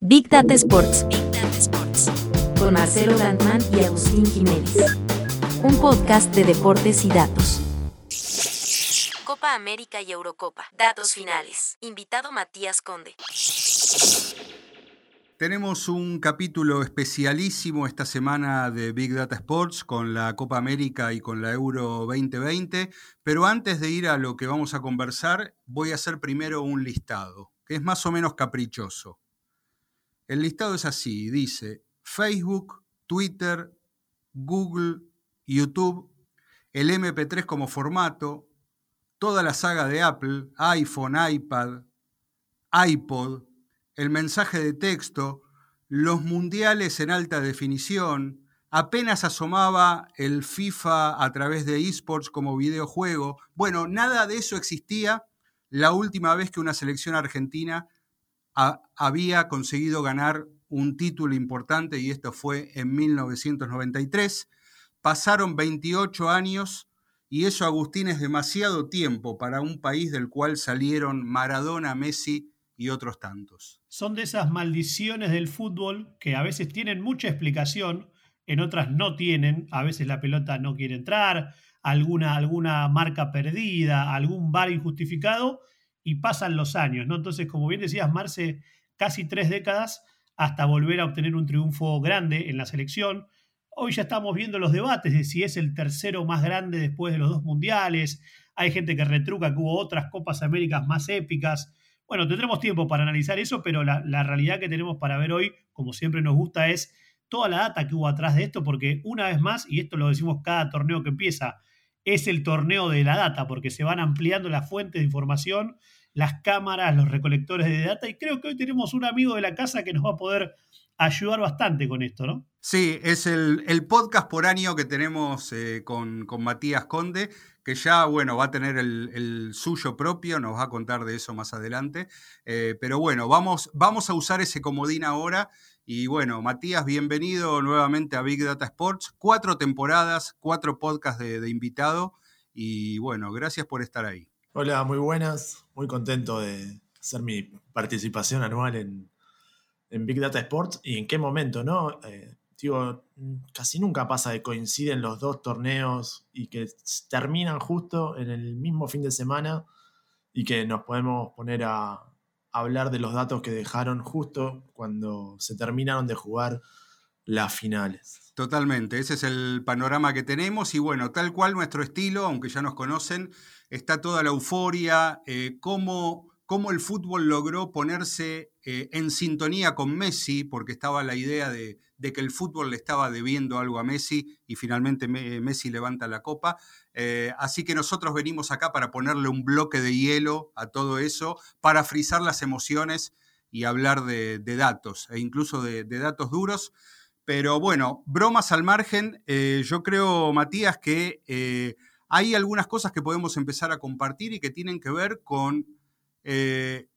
Big Data Sports. Big Data Sports. Con Marcelo Landman y Agustín Jiménez. Un podcast de deportes y datos. Copa América y Eurocopa. Datos finales. Invitado Matías Conde. Tenemos un capítulo especialísimo esta semana de Big Data Sports con la Copa América y con la Euro 2020, pero antes de ir a lo que vamos a conversar, voy a hacer primero un listado, que es más o menos caprichoso. El listado es así, dice Facebook, Twitter, Google, YouTube, el MP3 como formato, toda la saga de Apple, iPhone, iPad, iPod, el mensaje de texto, los mundiales en alta definición, apenas asomaba el FIFA a través de esports como videojuego. Bueno, nada de eso existía la última vez que una selección argentina había conseguido ganar un título importante y esto fue en 1993. Pasaron 28 años y eso, Agustín, es demasiado tiempo para un país del cual salieron Maradona, Messi y otros tantos. Son de esas maldiciones del fútbol que a veces tienen mucha explicación, en otras no tienen, a veces la pelota no quiere entrar, alguna, alguna marca perdida, algún bar injustificado y pasan los años, ¿no? Entonces, como bien decías, Marce, casi tres décadas hasta volver a obtener un triunfo grande en la selección. Hoy ya estamos viendo los debates de si es el tercero más grande después de los dos mundiales. Hay gente que retruca que hubo otras Copas Américas más épicas. Bueno, tendremos tiempo para analizar eso, pero la, la realidad que tenemos para ver hoy, como siempre nos gusta, es toda la data que hubo atrás de esto, porque una vez más, y esto lo decimos cada torneo que empieza, es el torneo de la data, porque se van ampliando las fuentes de información las cámaras, los recolectores de data, y creo que hoy tenemos un amigo de la casa que nos va a poder ayudar bastante con esto, ¿no? Sí, es el, podcast por año que tenemos eh, con, Matías Conde, que ya, bueno, va a tener el, suyo propio, nos va a contar de eso más adelante. Eh, pero bueno, vamos, vamos a usar ese comodín ahora. Y bueno, Matías, bienvenido nuevamente a Big Data Sports. Cuatro temporadas, cuatro podcasts de invitado. Y bueno, gracias por estar ahí. Hola, muy buenas. Muy contento de hacer mi participación anual en, Big Data Sports. Y en qué momento, ¿no? Eh, digo, casi nunca pasa que coinciden los dos torneos y que terminan justo en el mismo fin de semana y que nos podemos poner a, hablar de los datos que dejaron justo cuando se terminaron de jugar las finales. Totalmente, ese es el panorama que tenemos y bueno, tal cual nuestro estilo, aunque ya nos conocen, está toda la euforia, eh, cómo, el fútbol logró ponerse eh, en sintonía con Messi, porque estaba la idea de, que el fútbol le estaba debiendo algo a Messi y finalmente Messi levanta la copa. Eh, así que nosotros venimos acá para ponerle un bloque de hielo a todo eso, para frizar las emociones y hablar de, datos e incluso de, datos duros. Pero bueno, bromas al margen, yo creo, Matías, que hay algunas cosas que podemos empezar a compartir y que tienen que ver con eh,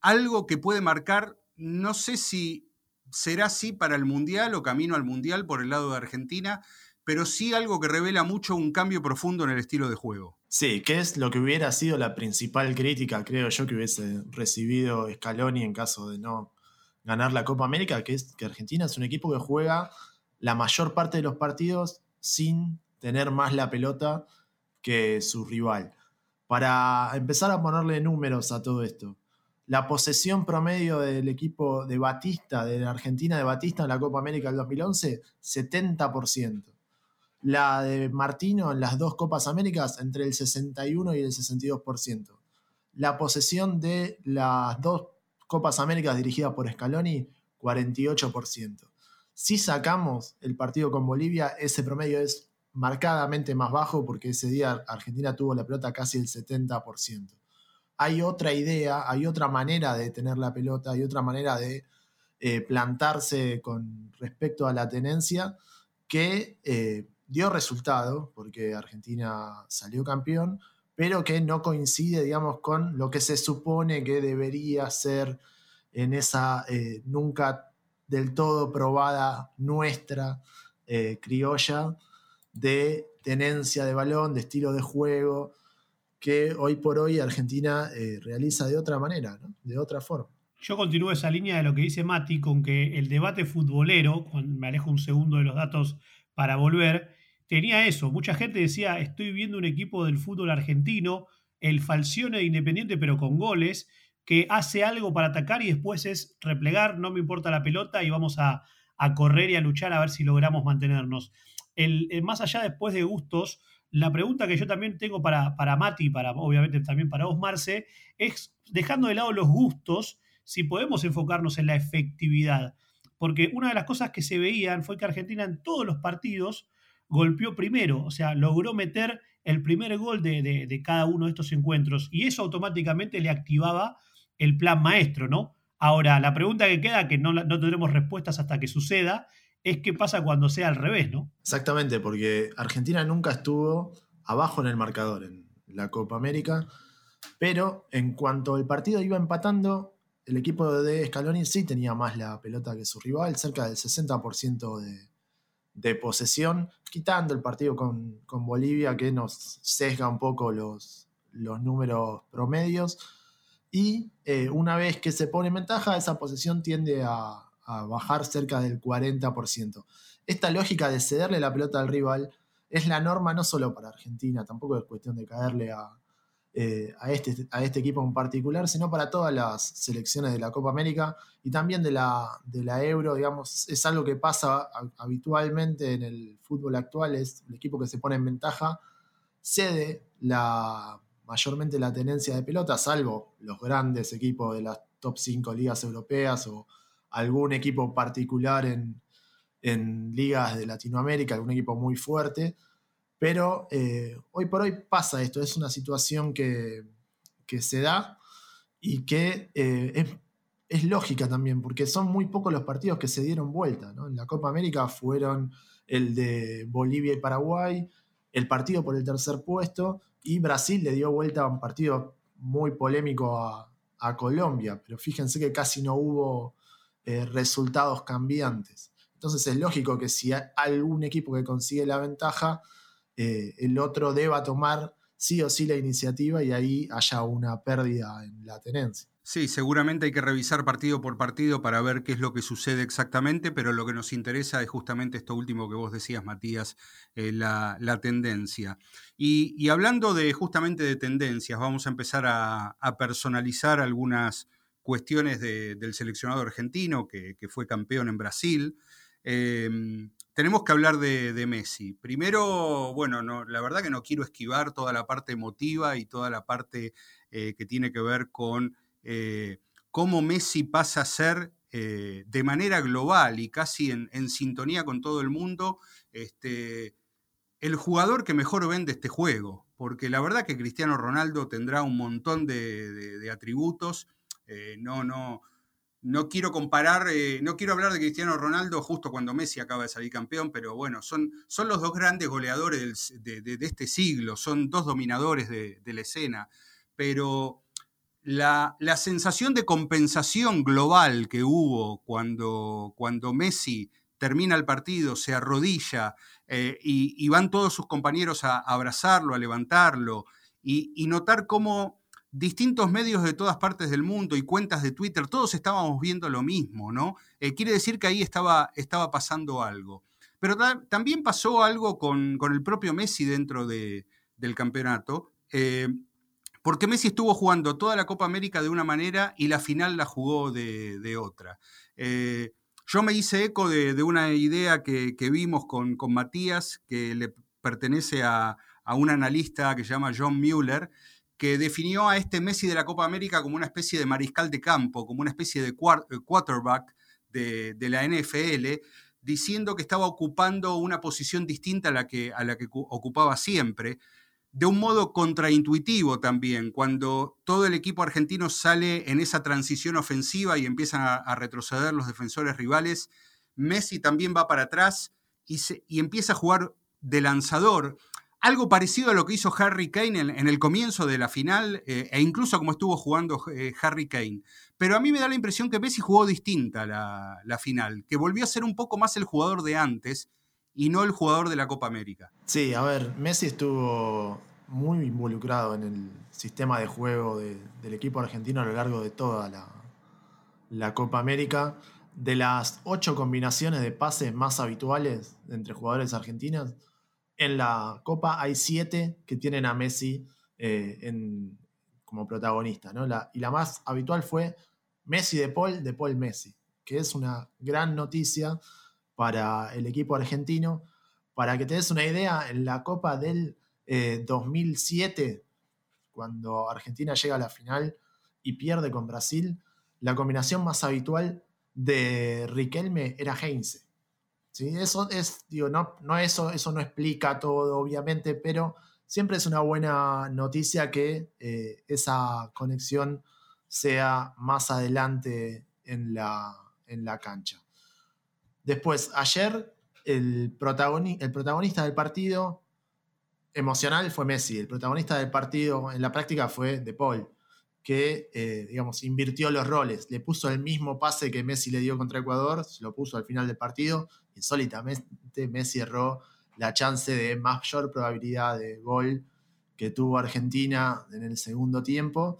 algo que puede marcar, no sé si será así para el Mundial o camino al Mundial por el lado de Argentina, pero sí algo que revela mucho un cambio profundo en el estilo de juego. Sí, que es lo que hubiera sido la principal crítica, creo yo, que hubiese recibido Scaloni en caso de no ganar la Copa América, que es que Argentina es un equipo que juega la mayor parte de los partidos sin tener más la pelota que su rival. Para empezar a ponerle números a todo esto, la posesión promedio del equipo de Batista, de la Argentina de Batista en la Copa América del 2011, 70%. La de Martino en las dos Copas Américas, entre el 61 y el 62%. La posesión de las dos Copas Américas dirigidas por Scaloni, 48%. Si sacamos el partido con Bolivia, ese promedio es marcadamente más bajo porque ese día Argentina tuvo la pelota casi el 70%. Hay otra idea, hay otra manera de tener la pelota, hay otra manera de eh, plantarse con respecto a la tenencia que eh, dio resultado porque Argentina salió campeón, pero que no coincide, digamos, con lo que se supone que debería ser en esa eh, nunca del todo probada nuestra criolla de tenencia de balón, de estilo de juego, que hoy por hoy Argentina eh, realiza de otra manera, de otra forma. Yo continúo esa línea de lo que dice Mati, con que el debate futbolero, me alejo un segundo de los datos para volver, tenía eso. Mucha gente decía, estoy viendo un equipo del fútbol argentino, el Falcione de Independiente, pero con goles, que hace algo para atacar y después es replegar, no me importa la pelota y vamos a, correr y a luchar a ver si logramos mantenernos. El, más allá después de gustos, la pregunta que yo también tengo para, para Mati, para, obviamente también para vos, Marce, es dejando de lado los gustos, si podemos enfocarnos en la efectividad. Porque una de las cosas que se veían fue que Argentina en todos los partidos golpeó primero, o sea, logró meter el primer gol de, cada uno de estos encuentros y eso automáticamente le activaba el plan maestro, ¿no? Ahora, la pregunta que queda, que no, no tendremos respuestas hasta que suceda, es qué pasa cuando sea al revés, ¿no? Exactamente, porque Argentina nunca estuvo abajo en el marcador en la Copa América, pero en cuanto el partido iba empatando, el equipo de Scaloni sí tenía más la pelota que su rival, cerca del 60% de, de posesión, quitando el partido con, Bolivia que nos sesga un poco los, los números promedios. Y eh, una vez que se pone en ventaja, esa posesión tiende a, bajar cerca del 40%. Esta lógica de cederle la pelota al rival es la norma no solo para Argentina, tampoco es cuestión de caerle a, eh, a, este, a este equipo en particular, sino para todas las selecciones de la Copa América y también de la, de la Euro, digamos, es algo que pasa habitualmente en el fútbol actual, es el equipo que se pone en ventaja, cede la, mayormente la tenencia de pelota, salvo los grandes equipos de las top 5 ligas europeas o algún equipo particular en, en ligas de Latinoamérica, algún equipo muy fuerte, pero eh, hoy por hoy pasa esto, es una situación que, se da y que eh, es, lógica también, porque son muy pocos los partidos que se dieron vuelta. En la Copa América fueron el de Bolivia y Paraguay, el partido por el tercer puesto, y Brasil le dio vuelta a un partido muy polémico a, Colombia, pero fíjense que casi no hubo eh, resultados cambiantes. Entonces es lógico que si hay algún equipo que consigue la ventaja, eh, el otro deba tomar sí o sí la iniciativa y ahí haya una pérdida en la tenencia. Sí, seguramente hay que revisar partido por partido para ver qué es lo que sucede exactamente, pero lo que nos interesa es justamente esto último que vos decías, Matías, eh, la, tendencia. Y, hablando de justamente de tendencias, vamos a empezar a, personalizar algunas cuestiones del seleccionado argentino que, fue campeón en Brasil. Em, tenemos que hablar de, Messi. Primero, bueno, no, la verdad que no quiero esquivar toda la parte emotiva y toda la parte eh, que tiene que ver con eh, cómo Messi pasa a ser eh, de manera global y casi en, sintonía con todo el mundo este, el jugador que mejor vende este juego. Porque la verdad que Cristiano Ronaldo tendrá un montón de atributos. No, no no quiero comparar, eh, no quiero hablar de Cristiano Ronaldo justo cuando Messi acaba de salir campeón, pero bueno, son, son los dos grandes goleadores de, este siglo, son dos dominadores de, la escena, pero la, sensación de compensación global que hubo cuando, cuando Messi termina el partido, se arrodilla eh, y, van todos sus compañeros a, abrazarlo, a levantarlo, y notar cómo distintos medios de todas partes del mundo y cuentas de Twitter, todos estábamos viendo lo mismo, ¿no? Eh, quiere decir que ahí estaba, estaba pasando algo. Pero también pasó algo con, el propio Messi dentro del campeonato, eh, porque Messi estuvo jugando toda la Copa América de una manera y la final la jugó de, otra. Eh, yo me hice eco de, una idea que, vimos con, con, Matías, que le pertenece a, a un analista que se llama John Mueller, que definió a este Messi de la Copa América como una especie de mariscal de campo, como una especie de eh, quarterback de, la NFL, diciendo que estaba ocupando una posición distinta a la que, a la que ocupaba siempre, de un modo contraintuitivo también, cuando todo el equipo argentino sale en esa transición ofensiva y empiezan a, retroceder los defensores rivales, Messi también va para atrás y, y empieza a jugar de lanzador algo parecido a lo que hizo Harry Kane en, el comienzo de la final eh, e incluso como estuvo jugando eh, Harry Kane. Pero a mí me da la impresión que Messi jugó distinta la, final, que volvió a ser un poco más el jugador de antes y no el jugador de la Copa América. Sí, a ver, Messi estuvo muy involucrado en el sistema de juego del equipo argentino a lo largo de toda la, la Copa América. De las ocho combinaciones de pases más habituales entre jugadores argentinos, en la Copa hay siete que tienen a Messi eh, como protagonista. y la más habitual fue Messi de Paul, de Paul Messi, que es una gran noticia para el equipo argentino. Para que te des una idea, en la Copa del 2007, eh, cuando Argentina llega a la final y pierde con Brasil, la combinación más habitual de Riquelme era Heinze. ¿Sí? Eso es, digo, no, no eso, eso no explica todo, obviamente, pero siempre es una buena noticia que eh, esa conexión sea más adelante en la, en la cancha. Después, ayer el, el protagonista del partido emocional fue Messi, el protagonista del partido en la práctica fue De Paul, que, eh, digamos, invirtió los roles, le puso el mismo pase que Messi le dio contra Ecuador, se lo puso al final del partido, insólitamente Messi erró la chance de mayor probabilidad de gol que tuvo Argentina en el segundo tiempo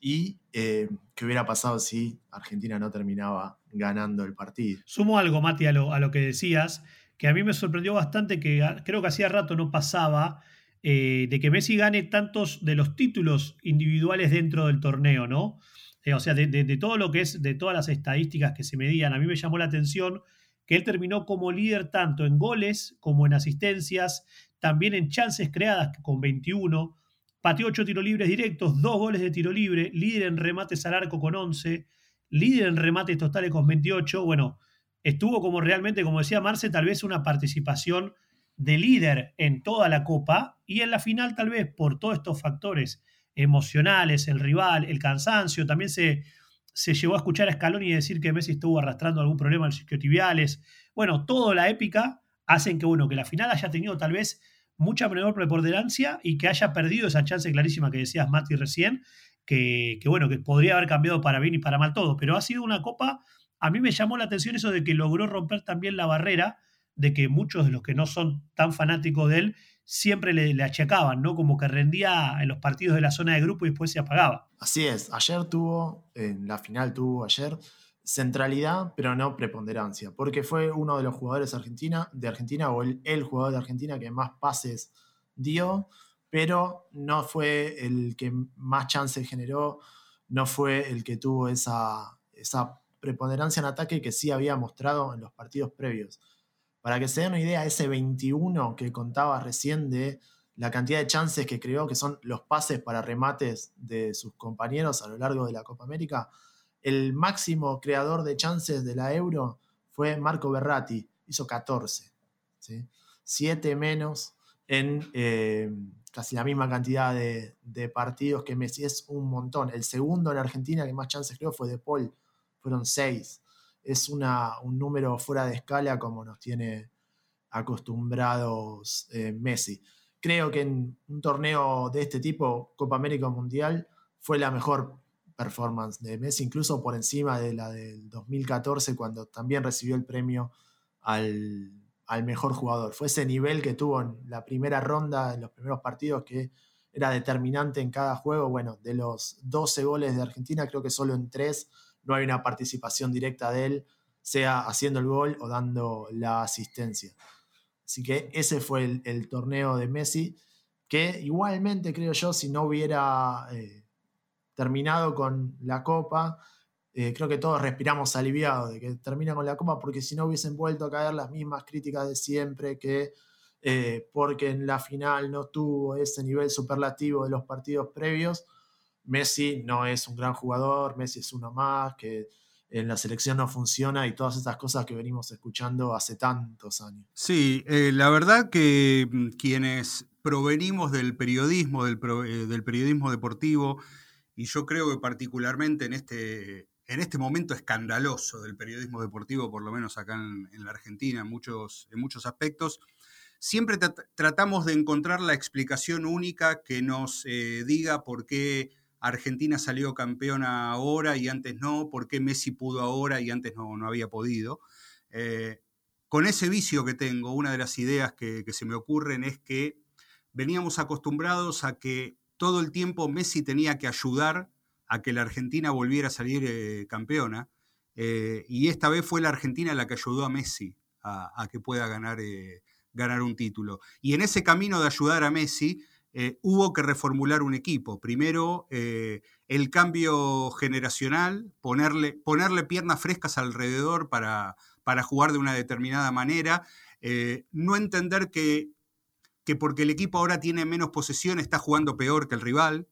y eh, qué hubiera pasado si Argentina no terminaba ganando el partido. Sumo algo, Mati, a lo, a lo que decías, que a mí me sorprendió bastante, que creo que hacía rato no pasaba, eh, de que Messi gane tantos de los títulos individuales dentro del torneo, ¿no? Eh, o sea, de, de, todo lo que es, de todas las estadísticas que se medían, a mí me llamó la atención que él terminó como líder tanto en goles como en asistencias, también en chances creadas con 21, pateó 8 tiros libres directos, 2 goles de tiro libre, líder en remates al arco con 11, líder en remates totales con 28. Bueno, estuvo como realmente, como decía Marce, tal vez una participación de líder en toda la copa y en la final tal vez por todos estos factores emocionales, el rival, el cansancio, también se, se llegó a escuchar a Scaloni decir que Messi estuvo arrastrando algún problema en los isquiotibiales. Bueno, toda la épica hacen que, bueno, que la final haya tenido tal vez mucha menor preponderancia y que haya perdido esa chance clarísima que decías, Mati, recién, que, bueno, que podría haber cambiado para bien y para mal todo, pero ha sido una copa, a mí me llamó la atención eso de que logró romper también la barrera de que muchos de los que no son tan fanáticos de él siempre le, achacaban, ¿no? Como que rendía en los partidos de la zona de grupo y después se apagaba. Así es, ayer tuvo, en la final tuvo ayer, centralidad, pero no preponderancia, porque fue uno de los jugadores Argentina, de Argentina o el, jugador de Argentina que más pases dio, pero no fue el que más chances generó, no fue el que tuvo esa, esa preponderancia en ataque que sí había mostrado en los partidos previos. Para que se den una idea, ese 21 que contaba recién de la cantidad de chances que creó, que son los pases para remates de sus compañeros a lo largo de la Copa América, el máximo creador de chances de la Euro fue Marco Berratti, hizo 14. ¿sí? 7 menos en eh, casi la misma cantidad de, partidos que Messi. Es un montón. El segundo en Argentina que más chances creó fue De Paul, fueron 6. Es un número fuera de escala como nos tiene acostumbrados eh, Messi. Creo que en un torneo de este tipo, Copa América Mundial, fue la mejor performance de Messi, incluso por encima de la del 2014, cuando también recibió el premio al, mejor jugador. Fue ese nivel que tuvo en la primera ronda, en los primeros partidos, que era determinante en cada juego. Bueno, de los 12 goles de Argentina, creo que solo en 3 no hay una participación directa de él, sea haciendo el gol o dando la asistencia. Así que ese fue el, torneo de Messi, que igualmente creo yo, si no hubiera... Eh, terminado con la Copa, eh, creo que todos respiramos aliviados de que termina con la Copa, porque si no hubiesen vuelto a caer las mismas críticas de siempre, que eh, porque en la final no tuvo ese nivel superlativo de los partidos previos. Messi no es un gran jugador, Messi es uno más, que en la selección no funciona y todas estas cosas que venimos escuchando hace tantos años. Sí, eh, la verdad que mm, quienes provenimos del periodismo, del, del periodismo deportivo, y yo creo que particularmente en este, en este momento escandaloso del periodismo deportivo, por lo menos acá en, la Argentina, en muchos, en muchos aspectos, siempre tratamos de encontrar la explicación única que nos eh, diga por qué Argentina salió campeona ahora y antes no, por qué Messi pudo ahora y antes no, no había podido. Eh, con ese vicio que tengo, una de las ideas que, se me ocurren es que veníamos acostumbrados a que todo el tiempo Messi tenía que ayudar a que la Argentina volviera a salir eh, campeona. eh, y esta vez fue la Argentina la que ayudó a Messi a, que pueda ganar, ganar un título. Y en ese camino de ayudar a Messi, eh, hubo que reformular un equipo. Primero, el cambio generacional, ponerle, ponerle piernas frescas alrededor para, para jugar de una determinada manera, no entender que, que, porque el equipo ahora tiene menos posesión está jugando peor que el rival.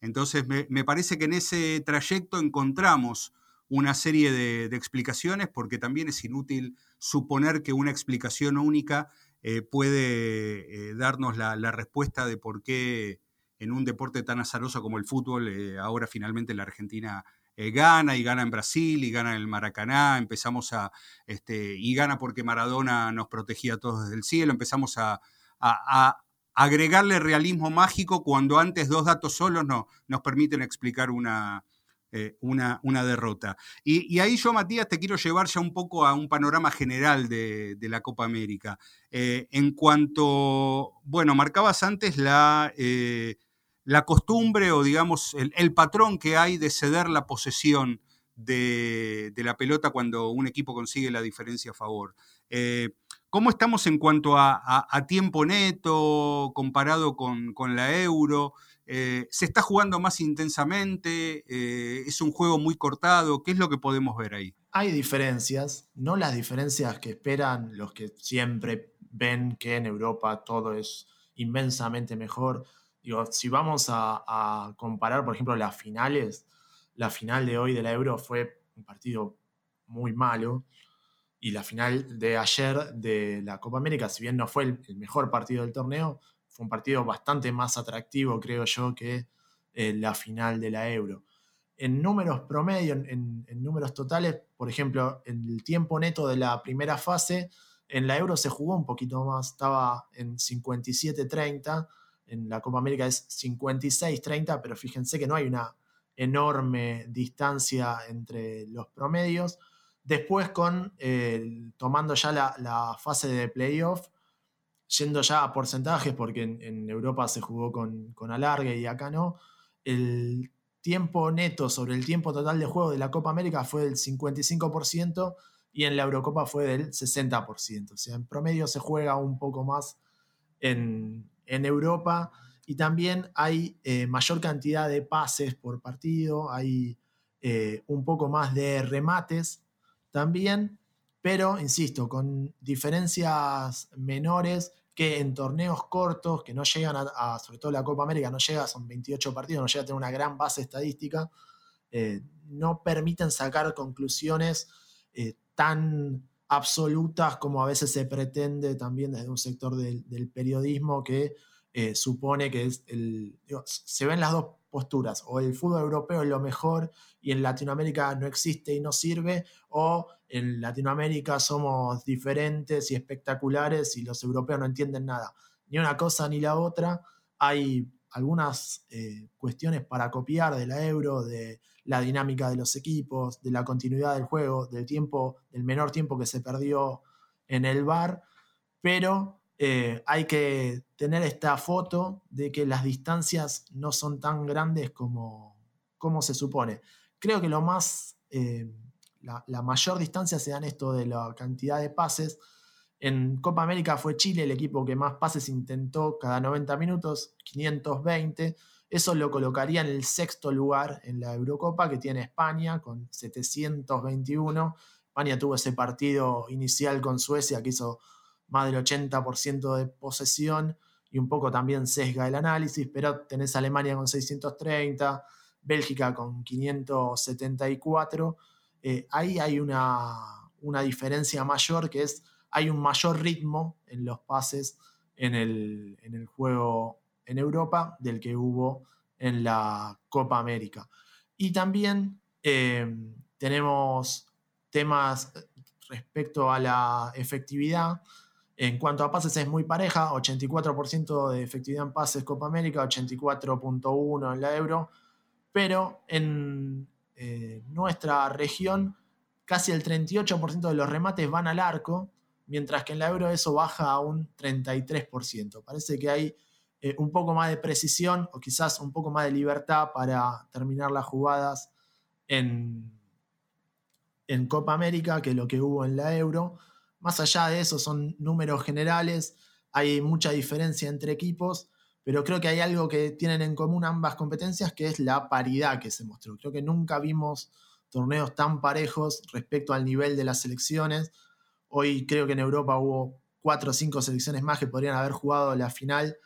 Entonces, me, me parece que en ese trayecto encontramos una serie de, explicaciones, porque también es inútil suponer que una explicación única eh, puede eh, darnos la, respuesta de por qué en un deporte tan azaroso como el fútbol, eh, ahora finalmente la Argentina gana y gana en Brasil y gana en el Maracaná, empezamos a, este, y gana porque Maradona nos protegía a todos desde el cielo, empezamos a, agregarle realismo mágico cuando antes dos datos solos no, nos permiten explicar una, eh, una, una, derrota. Y, ahí yo, Matías, te quiero llevar ya un poco a un panorama general de, la Copa América. Eh, en cuanto, bueno, marcabas antes la, eh, la costumbre o digamos el, patrón que hay de ceder la posesión de, la pelota cuando un equipo consigue la diferencia a favor. ¿Cómo estamos en cuanto a, tiempo neto comparado con, con la euro? Eh, ¿Se está jugando más intensamente? Eh, ¿Es un juego muy cortado? ¿Qué es lo que podemos ver ahí? Hay diferencias, no las diferencias que esperan los que siempre ven que en Europa todo es inmensamente mejor. Si vamos a, comparar, por ejemplo, las finales, la final de hoy de la Euro fue un partido muy malo y la final de ayer de la Copa América, si bien no fue el mejor partido del torneo, fue un partido bastante más atractivo, creo yo, que eh, la final de la Euro. En números promedio, en, números totales, por ejemplo, en el tiempo neto de la primera fase, en la Euro se jugó un poquito más, estaba en 57-30, en la Copa América es 56-30, pero fíjense que no hay una enorme distancia entre los promedios. Después, con tomando ya la, la fase de playoff, yendo ya a porcentajes, porque en, Europa se jugó con, con, alargue y acá no, el tiempo neto sobre el tiempo total de juego de la Copa América fue del 55% y en la Eurocopa fue del 60%. O sea, en promedio se juega un poco más en, Europa y también hay eh, mayor cantidad de pases por partido, hay eh, un poco más de remates también, pero insisto, con diferencias menores que en torneos cortos, que no llegan a, sobre todo la Copa América, no llega, son 28 partidos, no llega a tener una gran base estadística, eh, no permiten sacar conclusiones eh, tan absolutas como a veces se pretende también desde un sector del, periodismo que eh, supone que es el, se ven las dos posturas, o el fútbol europeo es lo mejor y en Latinoamérica no existe y no sirve, o en Latinoamérica somos diferentes y espectaculares y los europeos no entienden nada. Ni una cosa ni la otra. Hay algunas eh, cuestiones para copiar de la euro, de la dinámica de los equipos, de la continuidad del juego, del tiempo, del menor tiempo que se perdió en el bar, pero eh, hay que tener esta foto de que las distancias no son tan grandes como, como se supone. Creo que lo más, eh, la, mayor distancia se da en esto de la cantidad de pases. En Copa América fue Chile el equipo que más pases intentó cada 90 minutos, 520. Eso lo colocaría en el sexto lugar en la Eurocopa que tiene España con 721. España tuvo ese partido inicial con Suecia que hizo más del 80% de posesión y un poco también sesga el análisis, pero tenés Alemania con 630, Bélgica con 574. Eh, ahí hay una, diferencia mayor que es, hay un mayor ritmo en los pases en el, juego en Europa del que hubo en la Copa América. Y también eh, tenemos temas respecto a la efectividad. En cuanto a pases es muy pareja, 84% de efectividad en pases Copa América, 84.1 en la Euro, pero en eh, nuestra región casi el 38% de los remates van al arco, mientras que en la Euro eso baja a un 33%. Parece que hay eh, un poco más de precisión o quizás un poco más de libertad para terminar las jugadas en, en Copa América que lo que hubo en la Euro. Más allá de eso, son números generales, hay mucha diferencia entre equipos, pero creo que hay algo que tienen en común ambas competencias, que es la paridad que se mostró. Creo que nunca vimos torneos tan parejos respecto al nivel de las selecciones. Hoy creo que en Europa hubo cuatro o cinco selecciones más que podrían haber jugado la final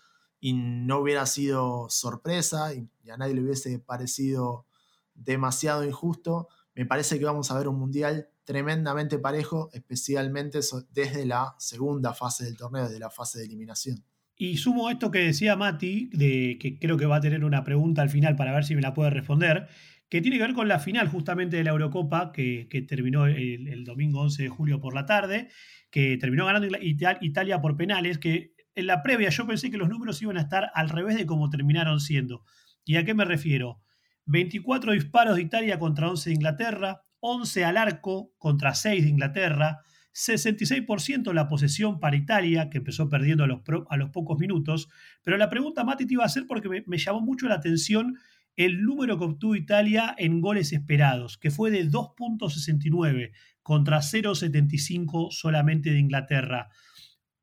y no hubiera sido sorpresa y a nadie le hubiese parecido demasiado injusto. Me parece que vamos a ver un mundial tremendamente parejo, especialmente desde la segunda fase del torneo, desde la fase de eliminación. Y sumo esto que decía Mati, de que creo que va a tener una pregunta al final para ver si me la puede responder, que tiene que ver con la final justamente de la Eurocopa, que, terminó el, domingo 11 de julio por la tarde, que terminó ganando Italia por penales, que en la previa yo pensé que los números iban a estar al revés de como terminaron siendo. ¿Y a qué me refiero? 24 disparos de Italia contra 11 de Inglaterra, 11 al arco contra 6 de Inglaterra, 66% la posesión para Italia, que empezó perdiendo a los, a los, pocos minutos. Pero la pregunta, Mati, te iba a hacer porque me, me, llamó mucho la atención el número que obtuvo Italia en goles esperados, que fue de 2.69 contra 0.75 solamente de Inglaterra.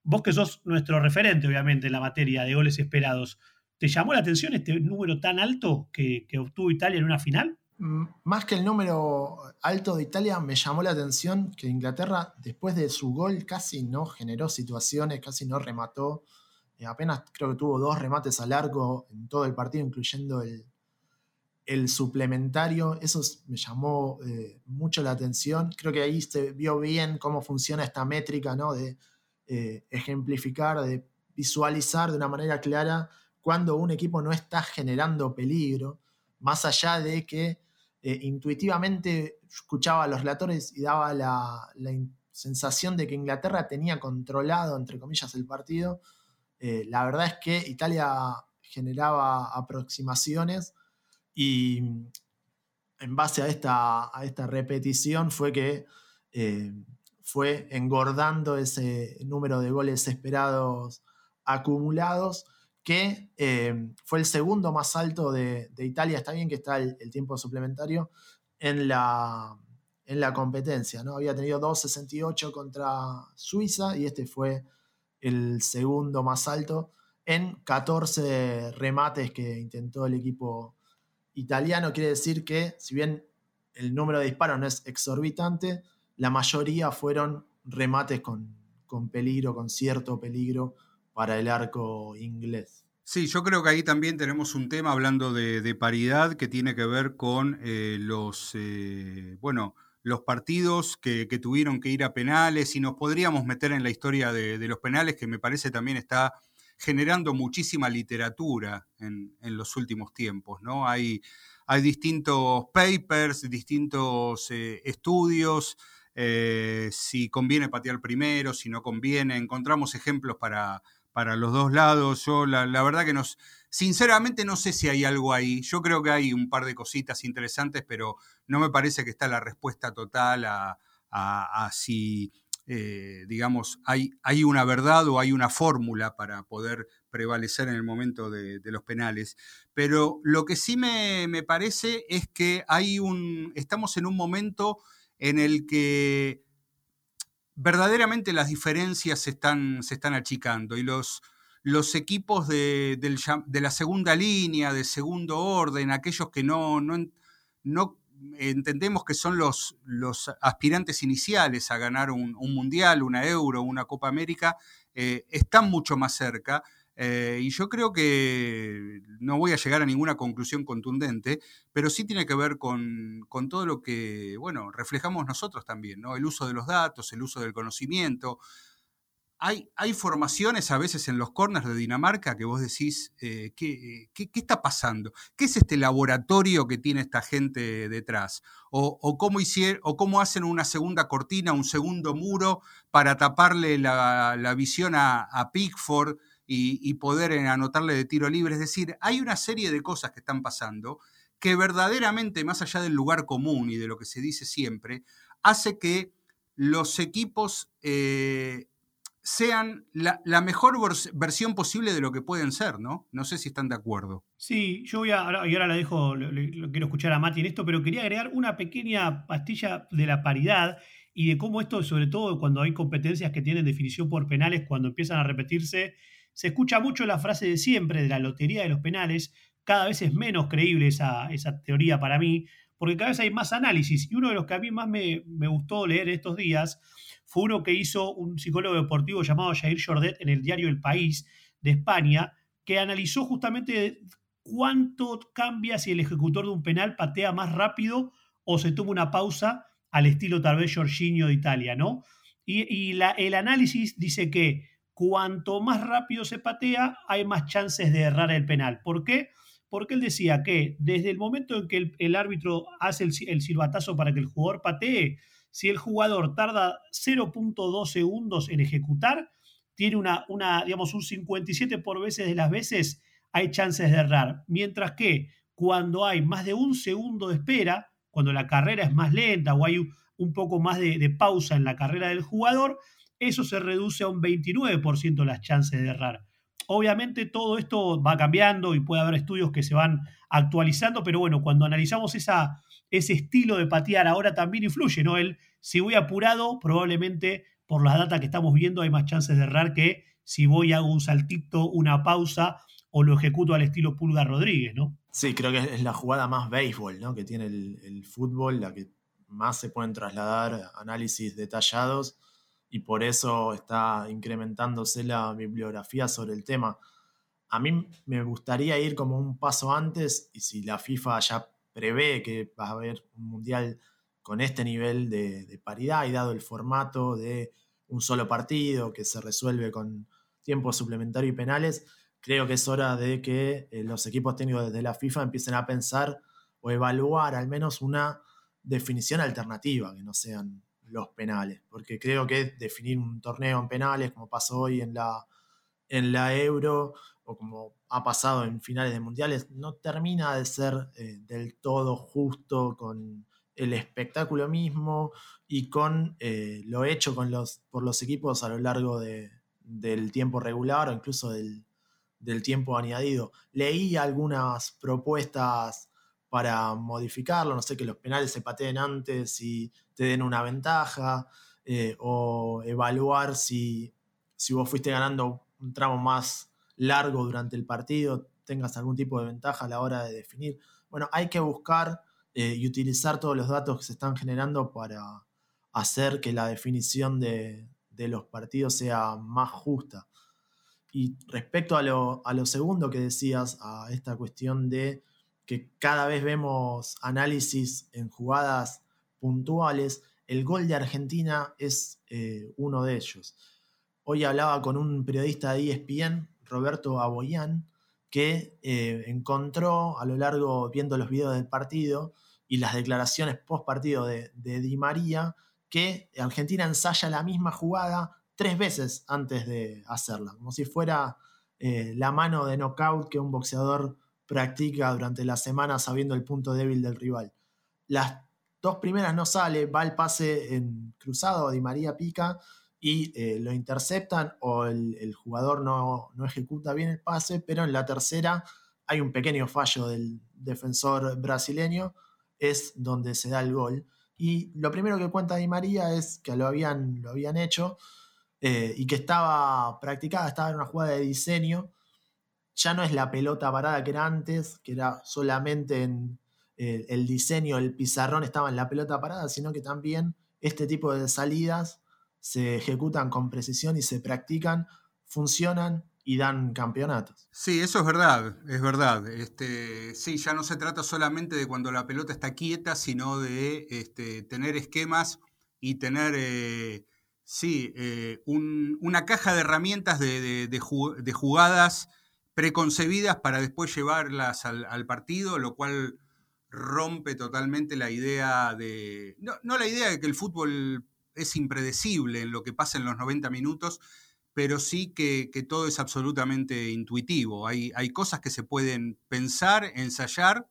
Vos que sos nuestro referente, obviamente, en la materia de goles esperados, ¿te llamó la atención este número tan alto que, obtuvo Italia en una final? más que el número alto de Italia, me llamó la atención que Inglaterra, después de su gol, casi no generó situaciones, casi no remató. Eh, apenas creo que tuvo dos remates a largo en todo el partido, incluyendo el, el suplementario. Eso me llamó eh, mucho la atención. Creo que ahí se vio bien cómo funciona esta métrica ¿no? de eh, ejemplificar, de visualizar de una manera clara cuando un equipo no está generando peligro, más allá de que eh, intuitivamente escuchaba a los relatores y daba la, sensación de que Inglaterra tenía controlado, entre comillas, el partido. Eh, la verdad es que Italia generaba aproximaciones y en base a esta, a esta repetición fue que eh, fue engordando ese número de goles esperados acumulados que eh, fue el segundo más alto de, Italia, está bien que está el, tiempo suplementario, en la, en la competencia. ¿no? Había tenido 2.68 contra Suiza y este fue el segundo más alto en 14 remates que intentó el equipo italiano. Quiere decir que, si bien el número de disparos no es exorbitante, la mayoría fueron remates con, con peligro, con cierto peligro para el arco inglés. Sí, yo creo que ahí también tenemos un tema hablando de, paridad que tiene que ver con eh, los, eh, bueno, los partidos que, tuvieron que ir a penales y nos podríamos meter en la historia de, los penales que me parece también está generando muchísima literatura en, los últimos tiempos, ¿no? Hay, hay distintos papers, distintos eh, estudios, si conviene patear primero, si no conviene, encontramos ejemplos para, para los dos lados. Yo la, verdad que nos, sinceramente no sé si hay algo ahí. Yo creo que hay un par de cositas interesantes, pero no me parece que está la respuesta total a, si, eh, digamos, hay, hay, una verdad o hay una fórmula para poder prevalecer en el momento de, los penales. Pero lo que sí me, me, parece es que hay un, estamos en un momento en el que verdaderamente las diferencias se están, se están achicando y los, los equipos de, la segunda línea, de segundo orden, aquellos que no, no, entendemos que son los, los, aspirantes iniciales a ganar un, mundial, una euro, una Copa América, eh, están mucho más cerca eh, y yo creo que no voy a llegar a ninguna conclusión contundente, pero sí tiene que ver con, todo lo que, bueno, reflejamos nosotros también, ¿no? El uso de los datos, el uso del conocimiento. Hay, hay formaciones a veces en los corners de Dinamarca que vos decís, eh, ¿qué, qué, está pasando? ¿Qué es este laboratorio que tiene esta gente detrás? O, cómo, hicieron, o cómo hacen una segunda cortina, un segundo muro para taparle la, visión a, a Pickford y, poder anotarle de tiro libre. Es decir, hay una serie de cosas que están pasando que verdaderamente, más allá del lugar común y de lo que se dice siempre, hace que los equipos eh, sean la, mejor versión posible de lo que pueden ser, ¿no? No sé si están de acuerdo. Sí, yo voy a, y ahora la dejo, lo, quiero escuchar a Mati en esto, pero quería agregar una pequeña pastilla de la paridad y de cómo esto, sobre todo cuando hay competencias que tienen definición por penales, cuando empiezan a repetirse, se escucha mucho la frase de siempre de la lotería de los penales, cada vez es menos creíble esa, esa teoría para mí, porque cada vez hay más análisis. Y uno de los que a mí más me, me gustó leer estos días fue uno que hizo un psicólogo deportivo llamado Jair Jordet en el diario El País de España, que analizó justamente cuánto cambia si el ejecutor de un penal patea más rápido o se toma una pausa al estilo tal vez Jorginho de Italia, ¿no? Y, el análisis dice que cuanto más rápido se patea, hay más chances de errar el penal. ¿Por qué? Porque él decía que desde el momento en que el, árbitro hace el, silbatazo para que el jugador patee, si el jugador tarda 0.2 segundos en ejecutar, tiene una, una, digamos, un 57 por veces de las veces hay chances de errar. Mientras que cuando hay más de un segundo de espera, cuando la carrera es más lenta o hay un poco más de, pausa en la carrera del jugador, eso se reduce a un 29% las chances de errar. Obviamente todo esto va cambiando y puede haber estudios que se van actualizando, pero bueno, cuando analizamos esa, ese estilo de patear ahora también influye, ¿no? El, si voy apurado, probablemente por la data que estamos viendo hay más chances de errar que si voy a un saltito, una pausa o lo ejecuto al estilo Pulga Rodríguez, ¿no? Sí, creo que es la jugada más béisbol, ¿no? Que tiene el, fútbol, la que más se pueden trasladar análisis detallados y por eso está incrementándose la bibliografía sobre el tema. A mí me gustaría ir como un paso antes y si la FIFA ya prevé que va a haber un mundial con este nivel de, paridad y dado el formato de un solo partido que se resuelve con tiempo suplementario y penales, creo que es hora de que eh, los equipos técnicos de la FIFA empiecen a pensar o evaluar al menos una definición alternativa, que no sean los penales, porque creo que definir un torneo en penales, como pasó hoy en la, en la Euro, o como ha pasado en finales de mundiales, no termina de ser eh, del todo justo con el espectáculo mismo y con eh, lo hecho con los, por los equipos a lo largo del tiempo regular o incluso del, del tiempo añadido. Leí algunas propuestas para modificarlo, no sé, que los penales se pateen antes y te den una ventaja, eh, o evaluar si, si vos fuiste ganando un tramo más largo durante el partido, tengas algún tipo de ventaja a la hora de definir. Bueno, hay que buscar eh, y utilizar todos los datos que se están generando para hacer que la definición de, de los partidos sea más justa. Y respecto a lo, segundo que decías, a esta cuestión de que cada vez vemos análisis en jugadas puntuales, el gol de Argentina es eh, uno de ellos. Hoy hablaba con un periodista de ESPN, Roberto Aboyán, que eh, encontró a lo largo, viendo los videos del partido y las declaraciones post partido de, Di María, que Argentina ensaya la misma jugada tres veces antes de hacerla, como si fuera eh, la mano de knockout que un boxeador practica durante la semana sabiendo el punto débil del rival. Las dos primeras no sale, va el pase en cruzado, Di María pica y eh, lo interceptan o el, jugador no, no, ejecuta bien el pase, pero en la tercera hay un pequeño fallo del defensor brasileño, es donde se da el gol. Y lo primero que cuenta Di María es que lo habían, lo habían hecho, eh, y que estaba practicada, estaba en una jugada de diseño. Ya no es la pelota parada que era antes, que era solamente en eh, el diseño, el pizarrón estaba en la pelota parada, sino que también este tipo de salidas se ejecutan con precisión y se practican, funcionan y dan campeonatos. Sí, eso es verdad, es verdad. Este, sí, ya no se trata solamente de cuando la pelota está quieta, sino de este, tener esquemas y tener eh, Sí, eh, una caja de herramientas de, jugadas preconcebidas para después llevarlas al, partido, lo cual rompe totalmente la idea de... No, la idea de que el fútbol es impredecible en lo que pasa en los 90 minutos, pero sí que, todo es absolutamente intuitivo. Hay, hay, cosas que se pueden pensar, ensayar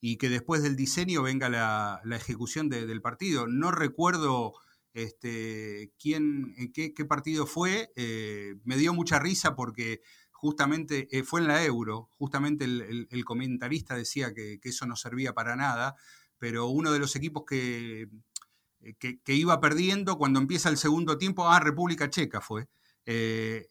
y que después del diseño venga la, ejecución del partido. No recuerdo este, quién, qué, qué, partido fue. me dio mucha risa porque justamente fue en la Euro, justamente el, comentarista decía que, eso no servía para nada, pero uno de los equipos que, que, iba perdiendo cuando empieza el segundo tiempo, ah, República Checa fue,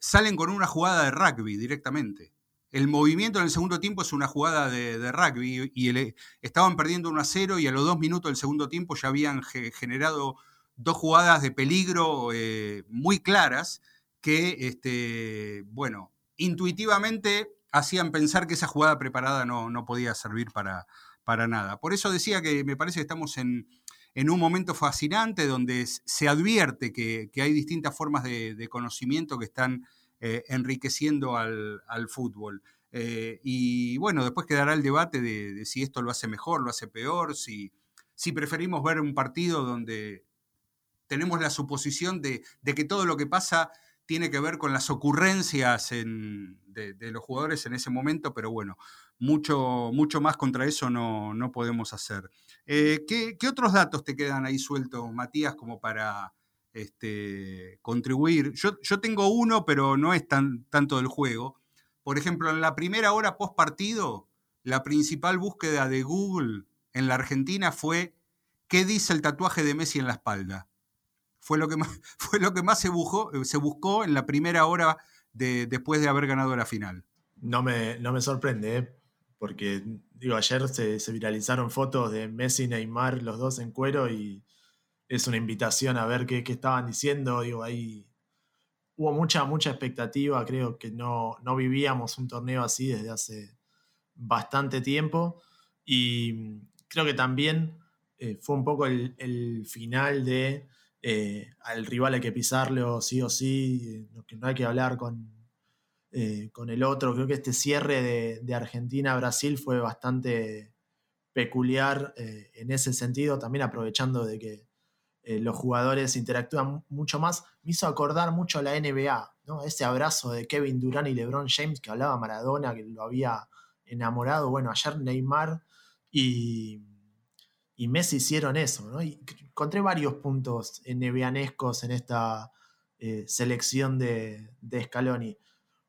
salen con una jugada de rugby directamente. El movimiento en el segundo tiempo es una jugada de, rugby y estaban perdiendo 1 a 0 y a los dos minutos del segundo tiempo ya habían generado dos jugadas de peligro eh, muy claras que, este, bueno, intuitivamente hacían pensar que esa jugada preparada no, podía servir para, para, nada. Por eso decía que me parece que estamos en, un momento fascinante donde se advierte que, hay distintas formas de conocimiento que están eh, enriqueciendo al, fútbol. Eh, y bueno, después quedará el debate de, si esto lo hace mejor, lo hace peor, si, si preferimos ver un partido donde tenemos la suposición de, que todo lo que pasa tiene que ver con las ocurrencias de, los jugadores en ese momento, pero bueno, mucho, mucho más contra eso no, podemos hacer. Eh, ¿qué, ¿qué, otros datos te quedan ahí sueltos, Matías, como para, este, contribuir. Yo, yo, tengo uno, pero no es tan, tanto del juego. Por ejemplo, en la primera hora post partido, la principal búsqueda de Google en la Argentina fue ¿qué dice el tatuaje de Messi en la espalda? Fue lo que más, fue lo que más se, buscó, se buscó en la primera hora de, después de haber ganado la final. No me, no me sorprende, ¿eh? porque digo, ayer se, viralizaron fotos de Messi y Neymar, los dos en cuero, y es una invitación a ver qué, estaban diciendo. Digo, ahí hubo mucha, mucha expectativa. Creo que no, no vivíamos un torneo así desde hace bastante tiempo. Y creo que también eh, fue un poco el, final de eh, al rival hay que pisarlo sí o sí, no hay que hablar con, eh, con el otro. Creo que este cierre de, Argentina-Brasil fue bastante peculiar en ese sentido, también aprovechando de que eh, los jugadores interactúan mucho más, me hizo acordar mucho a la NBA, ¿no? Ese abrazo de Kevin Durant y LeBron James que hablaba Maradona, que lo había enamorado. Bueno, ayer Neymar y, y Messi hicieron eso, ¿no? Y encontré varios puntos NBAnescos en esta eh, selección de, de Scaloni.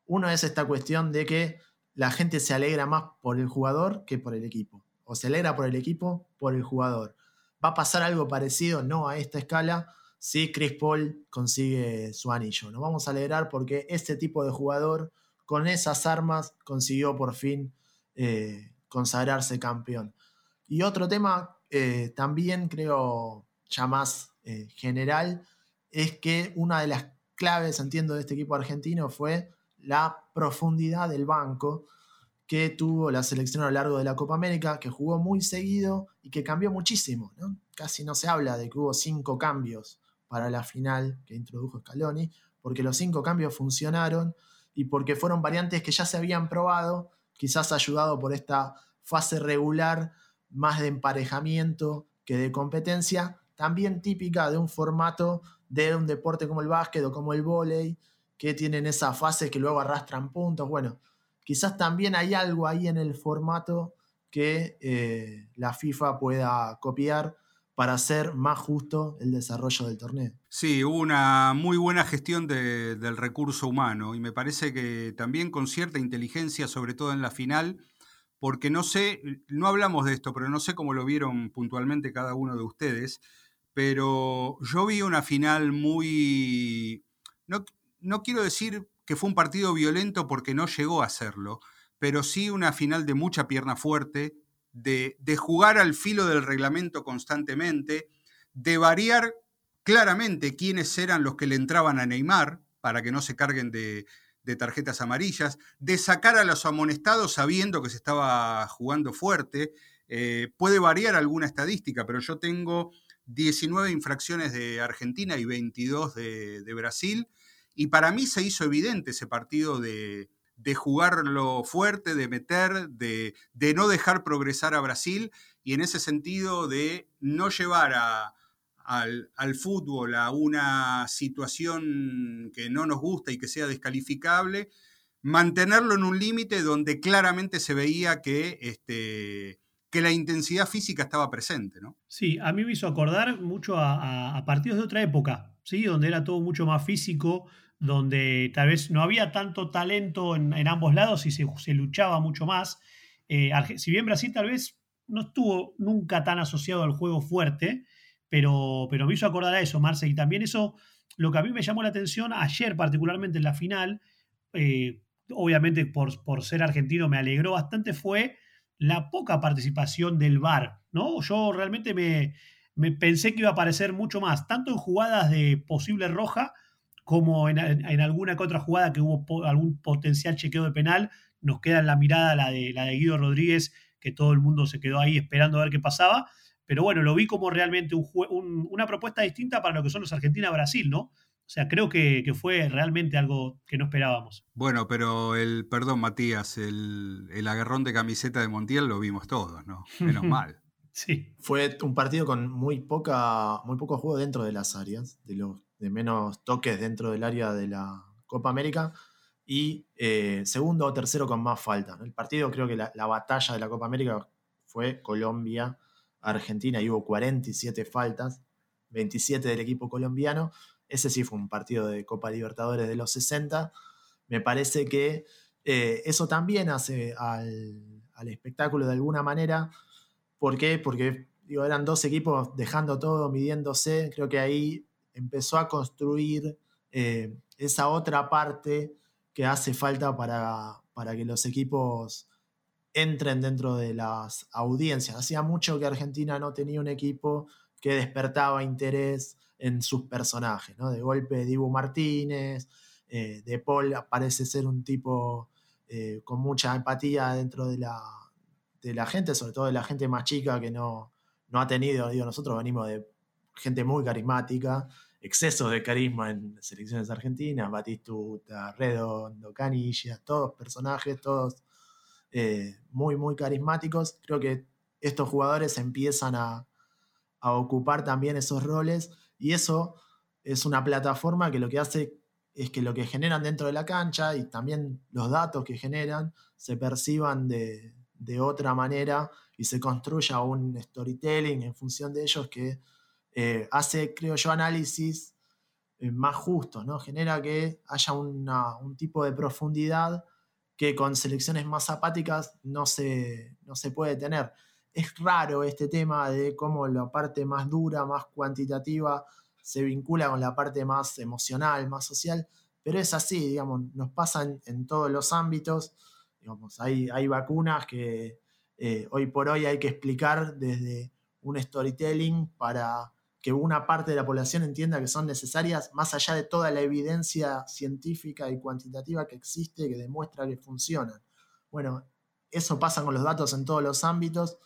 Uno es esta cuestión de que la gente se alegra más por el jugador que por el equipo. O se alegra por el equipo, por el jugador. ¿Va a pasar algo parecido? No a esta escala. Si Chris Paul consigue su anillo. Nos vamos a alegrar porque este tipo de jugador con esas armas consiguió por fin eh, consagrarse campeón. Y otro tema eh, también creo ya más eh, general es que una de las claves, entiendo, de este equipo argentino fue la profundidad del banco que tuvo la selección a lo largo de la Copa América, que jugó muy seguido y que cambió muchísimo. Casi no se habla de que hubo cinco cambios para la final que introdujo Scaloni, porque los cinco cambios funcionaron y porque fueron variantes que ya se habían probado, quizás ayudado por esta fase regular más de emparejamiento que de competencia, también típica de un formato de un deporte como el básquet o como el vóley, que tienen esa fase que luego arrastran puntos. Bueno, quizás también hay algo ahí en el formato que eh, la FIFA pueda copiar para hacer más justo el desarrollo del torneo. Sí, hubo una muy buena gestión del recurso humano y me parece que también con cierta inteligencia, sobre todo en la final, porque no sé, no hablamos de esto, pero no sé cómo lo vieron puntualmente cada uno de ustedes, pero yo vi una final muy, no, no quiero decir que fue un partido violento porque no llegó a serlo, pero sí una final de mucha pierna fuerte, de, jugar al filo del reglamento constantemente, de variar claramente quiénes eran los que le entraban a Neymar para que no se carguen de, tarjetas amarillas, de sacar a los amonestados sabiendo que se estaba jugando fuerte. Eh, puede variar alguna estadística, pero yo tengo 19 infracciones de Argentina y 22 de Brasil y para mí se hizo evidente ese partido de, jugarlo fuerte, de meter, de, no dejar progresar a Brasil y en ese sentido de no llevar al, al, fútbol a una situación que no nos gusta y que sea descalificable, mantenerlo en un límite donde claramente se veía que este, que la intensidad física estaba presente, ¿no? Sí, a mí me hizo acordar mucho a, partidos de otra época, ¿sí? Donde era todo mucho más físico, donde tal vez no había tanto talento en, ambos lados y se, luchaba mucho más. Eh, si bien Brasil tal vez no estuvo nunca tan asociado al juego fuerte, pero, pero me hizo acordar a eso, Marce, y también eso, lo que a mí me llamó la atención ayer, particularmente en la final, eh, obviamente por, por ser argentino me alegró bastante, fue la poca participación del VAR, ¿no? Yo realmente me, me, pensé que iba a aparecer mucho más, tanto en jugadas de posible roja como en, alguna que otra jugada que hubo algún potencial chequeo de penal. Nos queda en la mirada la de, la de Guido Rodríguez, que todo el mundo se quedó ahí esperando a ver qué pasaba. Pero bueno, lo vi como realmente un, una propuesta distinta para lo que son los Argentina-Brasil, ¿no? O sea, creo que, fue realmente algo que no esperábamos. Bueno, pero el, perdón Matías, el, el agarrón de camiseta de Montiel lo vimos todos, ¿no? Menos mal. Sí. Fue un partido con muy poca, muy poco juego dentro de las áreas, de los de menos toques dentro del área de la Copa América y eh, segundo o tercero con más falta. El partido, creo que la, la, batalla de la Copa América fue Colombia-Argentina y hubo 47 faltas, 27 del equipo colombiano ese sí fue un partido de Copa Libertadores de los 60. Me parece que eh, eso también hace al, espectáculo de alguna manera. ¿Por qué? Porque eran dos equipos dejando todo, midiéndose. Creo que ahí empezó a construir eh, esa otra parte que hace falta para, para que los equipos entren dentro de las audiencias. Hacía mucho que Argentina no tenía un equipo que despertaba interés, en sus personajes, ¿no? De golpe Dibu Martínez, eh, De Paul parece ser un tipo eh, con mucha empatía dentro de la, de la gente, sobre todo de la gente más chica que no, no ha tenido, digo, nosotros venimos de gente muy carismática, excesos de carisma en selecciones argentinas, Batistuta, Redondo, Canilla, todos personajes, todos eh, muy, muy carismáticos. Creo que estos jugadores empiezan a, a ocupar también esos roles y eso es una plataforma que lo que hace es que lo que generan dentro de la cancha y también los datos que generan se perciban de, otra manera y se construya un storytelling en función de ellos que eh, hace, creo yo, análisis eh, más justos, ¿no? Genera que haya un tipo de profundidad que con selecciones más apáticas no se, no se puede tener. Es raro este tema de cómo la parte más dura, más cuantitativa, se vincula con la parte más emocional, más social, pero es así, digamos, nos pasa en, todos los ámbitos, digamos, hay, hay vacunas que eh, hoy por hoy hay que explicar desde un storytelling para que una parte de la población entienda que son necesarias, más allá de toda la evidencia científica y cuantitativa que existe que demuestra que funcionan. Bueno, eso pasa con los datos en todos los ámbitos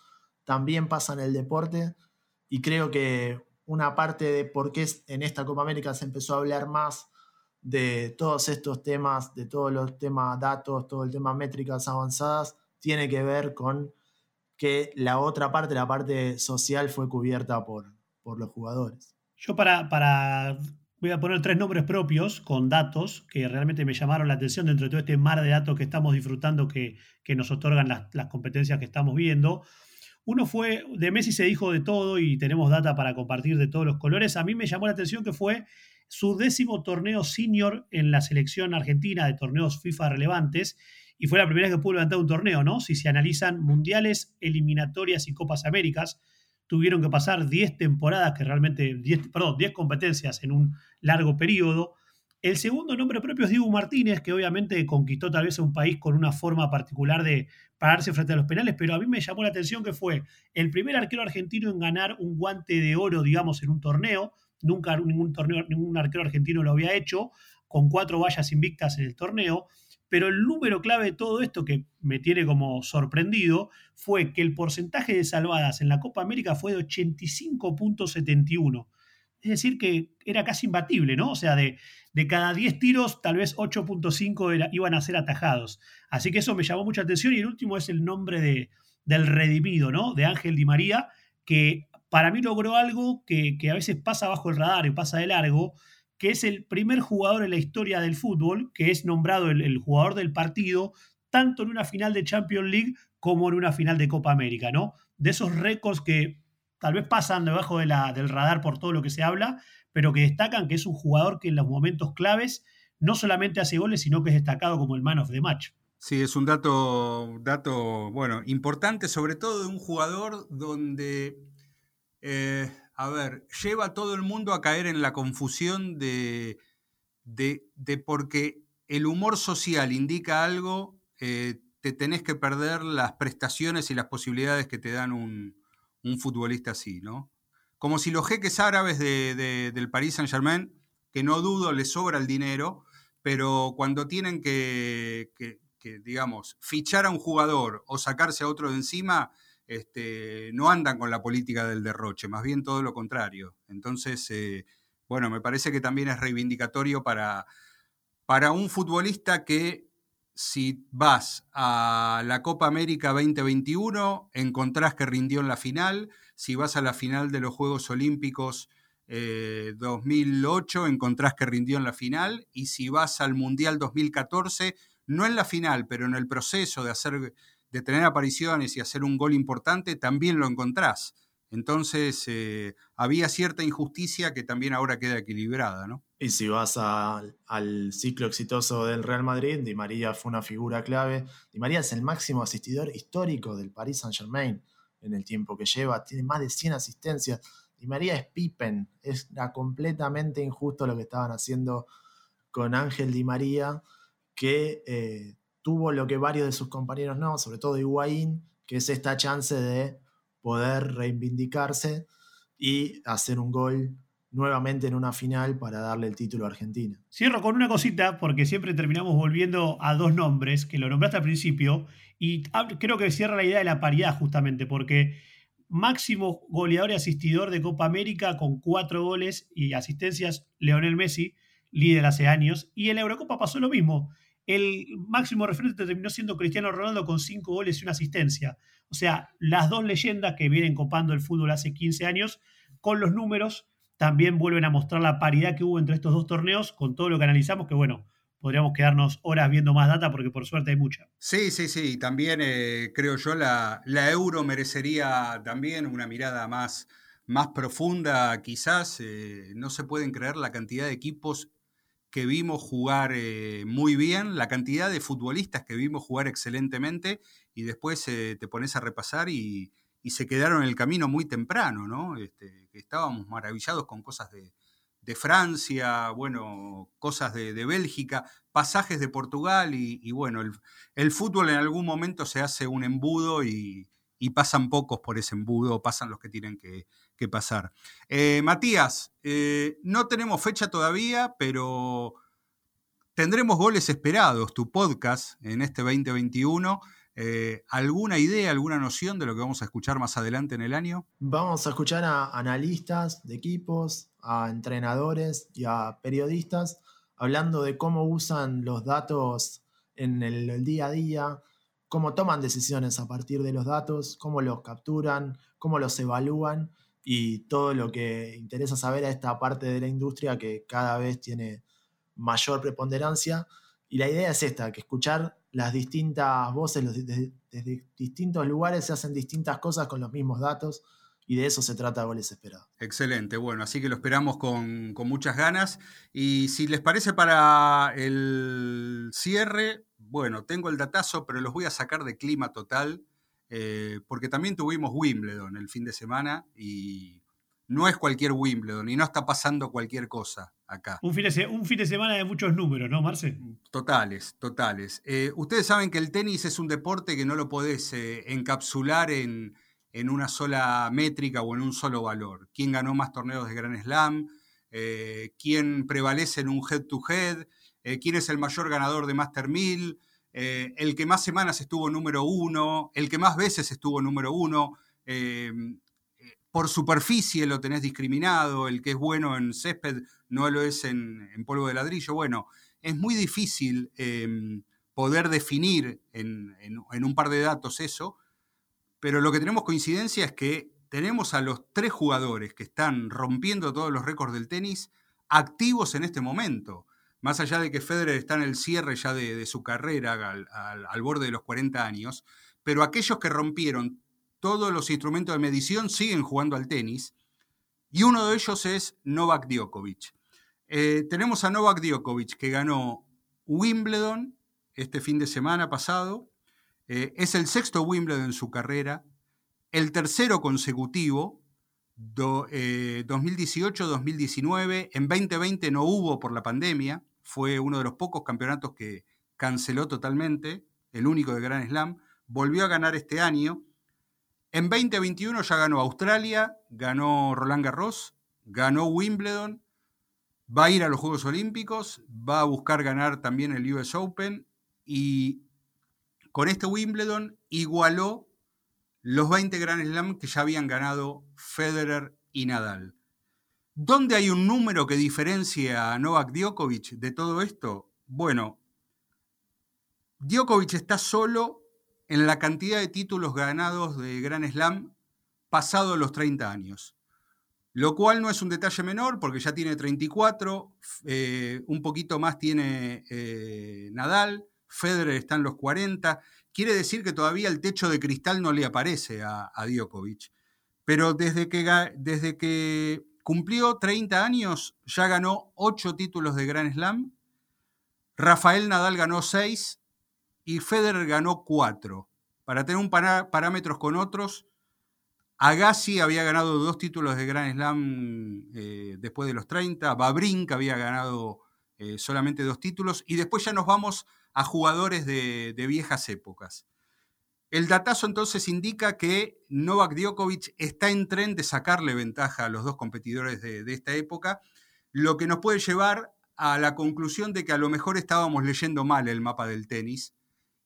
también pasa en el deporte y creo que una parte de por qué en esta Copa América se empezó a hablar más de todos estos temas, de todos los temas datos, todo el tema métricas avanzadas, tiene que ver con que la otra parte, la parte social, fue cubierta por, por los jugadores. Yo para, para, voy a poner tres nombres propios con datos que realmente me llamaron la atención dentro de todo este mar de datos que estamos disfrutando, que, que nos otorgan las, las competencias que estamos viendo. Uno fue, de Messi se dijo de todo y tenemos data para compartir de todos los colores. A mí me llamó la atención que fue su décimo torneo senior en la selección argentina de torneos FIFA relevantes y fue la primera vez que pudo levantar un torneo, ¿no? Si se analizan mundiales, eliminatorias y Copas Américas, tuvieron que pasar 10 temporadas, que realmente, 10, perdón, 10 competencias en un largo periodo. El segundo nombre propio es Diego Martínez, que obviamente conquistó tal vez a un país con una forma particular de pararse frente a los penales, pero a mí me llamó la atención que fue el primer arquero argentino en ganar un guante de oro, digamos, en un torneo. Nunca ningún, torneo, ningún arquero argentino lo había hecho, con cuatro vallas invictas en el torneo. Pero el número clave de todo esto que me tiene como sorprendido fue que el porcentaje de salvadas en la Copa América fue de 85.71 es decir, que era casi imbatible, ¿no? O sea, de, de cada 10 tiros, tal vez 8.5 iban a ser atajados. Así que eso me llamó mucha atención. Y el último es el nombre de, del redimido, ¿no? De Ángel Di María, que para mí logró algo que, a veces pasa bajo el radar y pasa de largo, que es el primer jugador en la historia del fútbol que es nombrado el, jugador del partido, tanto en una final de Champions League como en una final de Copa América, ¿no? de esos récords que tal vez pasan debajo del radar por todo lo que se habla, pero que destacan que es un jugador que en los momentos claves no solamente hace goles, sino que es destacado como el man of the match. Sí, es un dato, dato bueno, importante, sobre todo de un jugador donde, eh, a ver, lleva a todo el mundo a caer en la confusión de, de, de porque el humor social indica algo, eh, te tenés que perder las prestaciones y las posibilidades que te dan un, un futbolista así, ¿no? Como si los jeques árabes del Paris Saint Germain, que no dudo les sobra el dinero, pero cuando tienen que, digamos, fichar a un jugador o sacarse a otro de encima, este, no andan con la política del derroche, más bien todo lo contrario. Entonces, eh, bueno, me parece que también es reivindicatorio para, para un futbolista que si vas a la Copa América 2021, encontrás que rindió en la final. Si vas a la final de los Juegos Olímpicos 2008, eh, encontrás que rindió en la final. Y si vas al Mundial 2014, no en la final, pero en el proceso de, hacer, de tener apariciones y hacer un gol importante, también lo encontrás. Entonces, eh, había cierta injusticia que también ahora queda equilibrada, ¿no? Y si vas al ciclo exitoso del Real Madrid, Di María fue una figura clave. Di María es el máximo asistidor histórico del Paris Saint-Germain en el tiempo que lleva. Tiene más de 100 asistencias. Di María es Pippen. Era completamente injusto lo que estaban haciendo con Ángel Di María, que eh, tuvo lo que varios de sus compañeros no, sobre todo Higuaín, que es esta chance de poder reivindicarse y hacer un gol nuevamente en una final para darle el título a Argentina. Cierro con una cosita, porque siempre terminamos volviendo a dos nombres, que lo nombraste al principio, y creo que cierra la idea de la paridad justamente, porque máximo goleador y asistidor de Copa América con cuatro goles y asistencias, Leonel Messi, líder hace años, y en la Eurocopa pasó lo mismo. El máximo referente terminó siendo Cristiano Ronaldo con cinco goles y una asistencia. O sea, las dos leyendas que vienen copando el fútbol hace 15 años, con los números, también vuelven a mostrar la paridad que hubo entre estos dos torneos con todo lo que analizamos, que bueno, podríamos quedarnos horas viendo más data porque por suerte hay mucha. Sí, sí, sí. También eh, creo yo la, la, euro merecería también una mirada más, más profunda, quizás. Eh, no se pueden creer la cantidad de equipos que vimos jugar eh, muy bien, la cantidad de futbolistas que vimos jugar excelentemente y después te pones a repasar y, se quedaron en el camino muy temprano, ¿no? Este, estábamos maravillados con cosas de, Francia, bueno, cosas de, Bélgica, pasajes de Portugal y, bueno, el, fútbol en algún momento se hace un embudo y, pasan pocos por ese embudo, pasan los que tienen que, pasar. Eh, Matías, eh, no tenemos fecha todavía, pero tendremos goles esperados, tu podcast en este 2021. Eh, ¿Alguna idea, alguna noción de lo que vamos a escuchar más adelante en el año? Vamos a escuchar a analistas de equipos, a entrenadores y a periodistas hablando de cómo usan los datos en el, día a día, cómo toman decisiones a partir de los datos, cómo los capturan, cómo los evalúan y todo lo que interesa saber a esta parte de la industria que cada vez tiene mayor preponderancia. Y la idea es esta, que escuchar las distintas voces, desde, distintos lugares se hacen distintas cosas con los mismos datos y de eso se trata Goles Esperados. Excelente, bueno, así que lo esperamos con, muchas ganas. Y si les parece para el cierre, bueno, tengo el datazo, pero los voy a sacar de clima total, eh, porque también tuvimos Wimbledon el fin de semana y no es cualquier Wimbledon y no está pasando cualquier cosa acá. Un fin de, un fin de semana de muchos números, ¿no, Marce? Totales, totales. Eh, ustedes saben que el tenis es un deporte que no lo podés eh, encapsular en, una sola métrica o en un solo valor. ¿Quién ganó más torneos de Grand Slam? Eh, ¿Quién prevalece en un head-to-head? ¿Quién es el mayor ganador de Master 1000? El que más semanas estuvo número uno, el que más veces estuvo número uno por superficie lo tenés discriminado, el que es bueno en césped no lo es en, polvo de ladrillo. Bueno, es muy difícil em, poder definir en, un par de datos eso, pero lo que tenemos coincidencia es que tenemos a los tres jugadores que están rompiendo todos los récords del tenis activos en este momento. Más allá de que Federer está en el cierre ya de, su carrera al, borde de los 40 años, pero aquellos que rompieron todos los instrumentos de medición siguen jugando al tenis y uno de ellos es Novak Djokovic. Eh, tenemos a Novak Djokovic que ganó Wimbledon este fin de semana pasado. Eh, es el sexto Wimbledon en su carrera, el tercero consecutivo, 2018-2019. Eh, en 2020 no hubo por la pandemia, fue uno de los pocos campeonatos que canceló totalmente, el único de Grand Slam. Volvió a ganar este año. En 2021 ya ganó Australia, ganó Roland Garros, ganó Wimbledon, va a ir a los Juegos Olímpicos, va a buscar ganar también el US Open y con este Wimbledon igualó los 20 Grand Slam que ya habían ganado Federer y Nadal. ¿Dónde hay un número que diferencia a Novak Djokovic de todo esto? Bueno, Djokovic está solo en la cantidad de títulos ganados de Grand Slam pasado los 30 años. Lo cual no es un detalle menor porque ya tiene 34, eh, un poquito más tiene eh, Nadal, Federer está en los 40. Quiere decir que todavía el techo de cristal no le aparece a, Djokovic. Pero desde que, desde que cumplió 30 años ya ganó 8 títulos de Grand Slam. Rafael Nadal ganó 6 y Federer ganó 4. Para tener un parámetros con otros, Agassi había ganado dos títulos de Grand Slam eh, después de los 30, Babrin había ganado eh, solamente dos títulos, y después ya nos vamos a jugadores de, viejas épocas. El datazo entonces indica que Novak Djokovic está en tren de sacarle ventaja a los dos competidores de, esta época, lo que nos puede llevar a la conclusión de que a lo mejor estábamos leyendo mal el mapa del tenis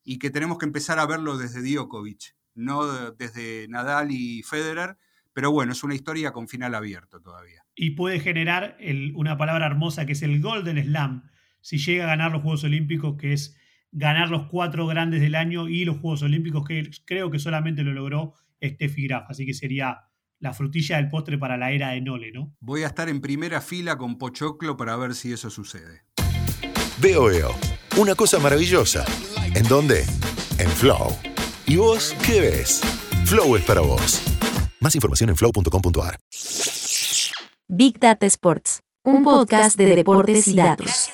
y que tenemos que empezar a verlo desde Djokovic, no desde Nadal y Federer, pero bueno, es una historia con final abierto todavía. Y puede generar una palabra hermosa que es el Golden Slam, si llega a ganar los Juegos Olímpicos, que es ganar los cuatro grandes del año y los Juegos Olímpicos, que creo que solamente lo logró Steffi Graf, así que sería la frutilla del postre para la era de Nole, ¿no? Voy a estar en primera fila con Pochoclo para ver si eso sucede. Veo, veo. Una cosa maravillosa. ¿En dónde? En Flow. ¿Y vos qué ves? Flow es para vos. Más información en flow.com.ar. Big Data Sports, un podcast de deportes y datos.